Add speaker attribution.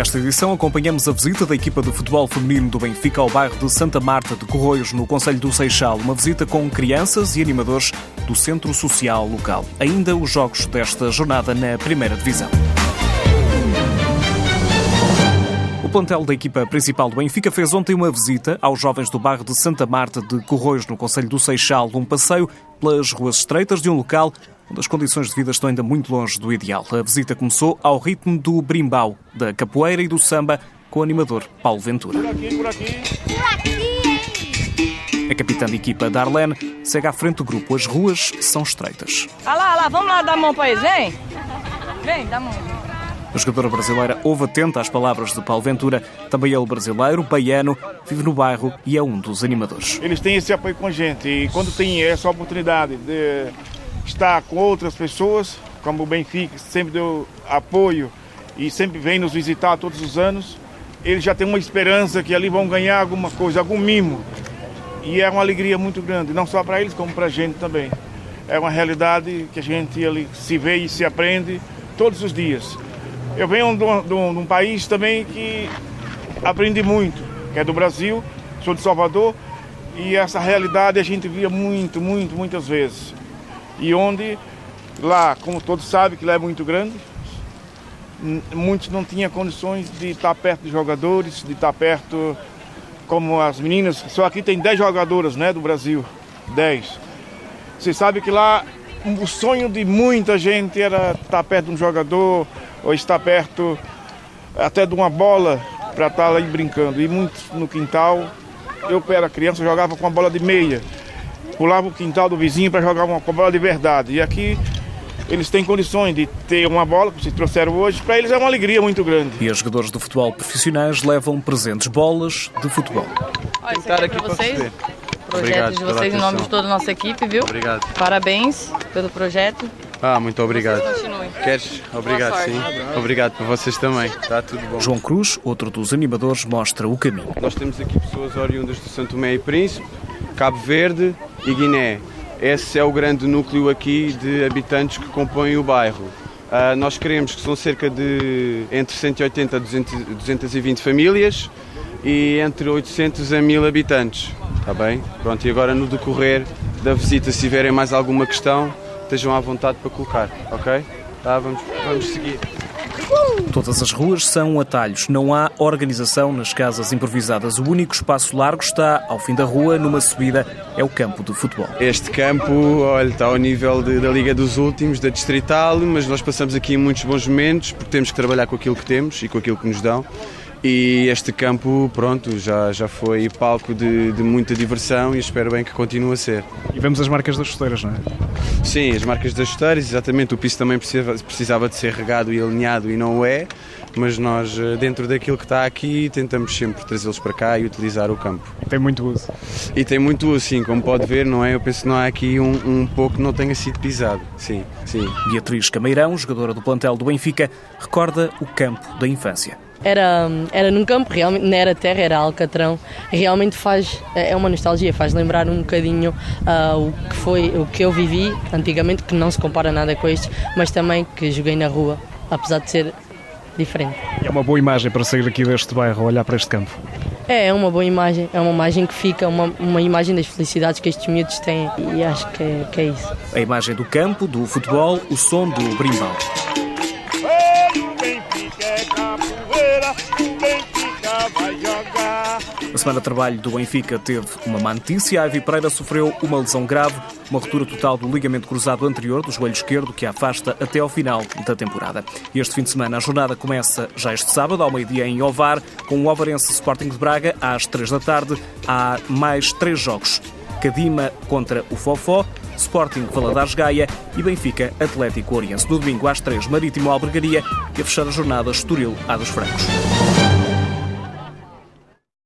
Speaker 1: Nesta edição acompanhamos a visita da equipa de futebol feminino do Benfica ao bairro de Santa Marta de Corroios, no Conselho do Seixal. Uma visita com crianças e animadores do Centro Social local. Ainda os jogos desta jornada na Primeira Divisão. Plantel da equipa principal do Benfica fez ontem uma visita aos jovens do bairro de Santa Marta de Corroios, no Conselho do Seixal, um passeio pelas ruas estreitas de um local onde as condições de vida estão ainda muito longe do ideal. A visita começou ao ritmo do brimbau, da capoeira e do samba, com o animador Paulo Ventura.
Speaker 2: Por aqui, por aqui.
Speaker 1: A capitã de equipa, Darlene, segue à frente do grupo. As ruas são estreitas.
Speaker 3: Ah lá, ah lá, vamos lá dar a mão para eles, vem! Vem, dá a mão.
Speaker 1: A jogadora brasileira ouve atenta às palavras de Paulo Ventura. Também ele brasileiro, baiano, vive no bairro e é um dos animadores.
Speaker 2: Eles têm esse apoio com a gente e quando tem essa oportunidade de estar com outras pessoas, como o Benfica sempre deu apoio e sempre vem nos visitar todos os anos, eles já têm uma esperança que ali vão ganhar alguma coisa, algum mimo. E é uma alegria muito grande, não só para eles, como para a gente também. É uma realidade que a gente ali se vê e se aprende todos os dias. Eu venho de um, de um- de um país também que aprendi muito, que é do Brasil, sou de Salvador, e essa realidade a gente via muito, muito, muitas vezes. E onde lá, como todos sabem, que lá é muito grande, muitos não tinham condições de estar perto de jogadores, de estar perto como as meninas. Só aqui tem 10 jogadoras né, do Brasil, 10. Você sabe que lá o sonho de muita gente era estar perto de um jogador ou estar perto até de uma bola para estar lá brincando. E muitos no quintal, eu era criança, jogava com a bola de meia. Pulava o quintal do vizinho para jogar uma com a bola de verdade. E aqui eles têm condições de ter uma bola, que se trouxeram hoje, para eles é uma alegria muito grande.
Speaker 1: E as jogadoras de futebol profissionais levam presentes bolas de futebol.
Speaker 3: Olha, isso
Speaker 4: estar
Speaker 3: aqui é para vocês. Projeto
Speaker 4: Obrigado
Speaker 3: de vocês em nome de toda a nossa equipe, viu?
Speaker 4: Obrigado.
Speaker 3: Parabéns pelo projeto.
Speaker 4: Ah, muito obrigado. Queres? Obrigado, sim. Obrigado para vocês também. Está tudo bom.
Speaker 1: João Cruz, outro dos animadores, mostra o caminho.
Speaker 4: Nós temos aqui pessoas oriundas do Santo Tomé e Príncipe, Cabo Verde e Guiné. Esse é o grande núcleo aqui de habitantes que compõem o bairro. Ah, nós queremos que são cerca de entre 180 a 200 220 famílias e entre 800 a 1000 habitantes. Está bem? Pronto, e agora no decorrer da visita, se tiverem mais alguma questão, estejam à vontade para colocar, ok? Tá, vamos, vamos seguir.
Speaker 1: Todas as ruas são atalhos, não há organização nas casas improvisadas. O único espaço largo está ao fim da rua, numa subida, é o campo de futebol.
Speaker 4: Este campo, olha, está ao nível de- da Liga dos Últimos, da Distrital, mas nós passamos aqui muitos bons momentos porque temos que trabalhar com aquilo que temos e com aquilo que nos dão. E este campo, pronto, já, já foi palco de, de muita diversão e espero bem que continue a ser.
Speaker 1: E vemos as marcas das chuteiras, não é?
Speaker 4: Sim, as marcas das chuteiras, exatamente, o piso também precisava, precisava de ser regado e alinhado e não o é, mas nós, eh, dentro daquilo que está aqui, tentamos sempre trazê-los para cá e utilizar o campo.
Speaker 1: Tem muito uso.
Speaker 4: E tem muito assim, como pode ver, não é? Eu penso que não há aqui um, um pouco que não tenha sido pisado. Sim, sim.
Speaker 1: Beatriz Cameirão, jogadora do plantel do Benfica, recorda o campo da infância.
Speaker 5: Era, era num campo, realmente não era terra, era alcatrão. Realmente faz, é uma nostalgia, faz lembrar um bocadinho ah, o que foi, o que eu vivi antigamente, que não se compara nada com este, mas também que joguei na rua, apesar de ser diferente.
Speaker 1: É uma boa imagem para sair aqui deste bairro, olhar para este campo.
Speaker 5: É, é uma boa imagem, é uma imagem que fica, uma, uma imagem das felicidades que estes miúdos têm e acho que é, que é isso.
Speaker 1: A imagem do campo, do futebol, o som do brimbal.
Speaker 2: Capoeira, o Benfica vai jogar.
Speaker 1: A semana de trabalho do Benfica teve uma má notícia. A Ivy Pereira sofreu uma lesão grave, uma ruptura total do ligamento cruzado anterior do joelho esquerdo, que a afasta até ao final da temporada. Este fim de semana a jornada começa já este sábado, ao meio-dia em Ovar, com o Ovarense Sporting de Braga, às três da tarde. Há mais três jogos. Cadima contra o Fofó, Sporting Valadares Gaia e Benfica Atlético Oriense. No domingo às três, Marítimo Albergaria e a fechar a jornada Estoril A dos Francos.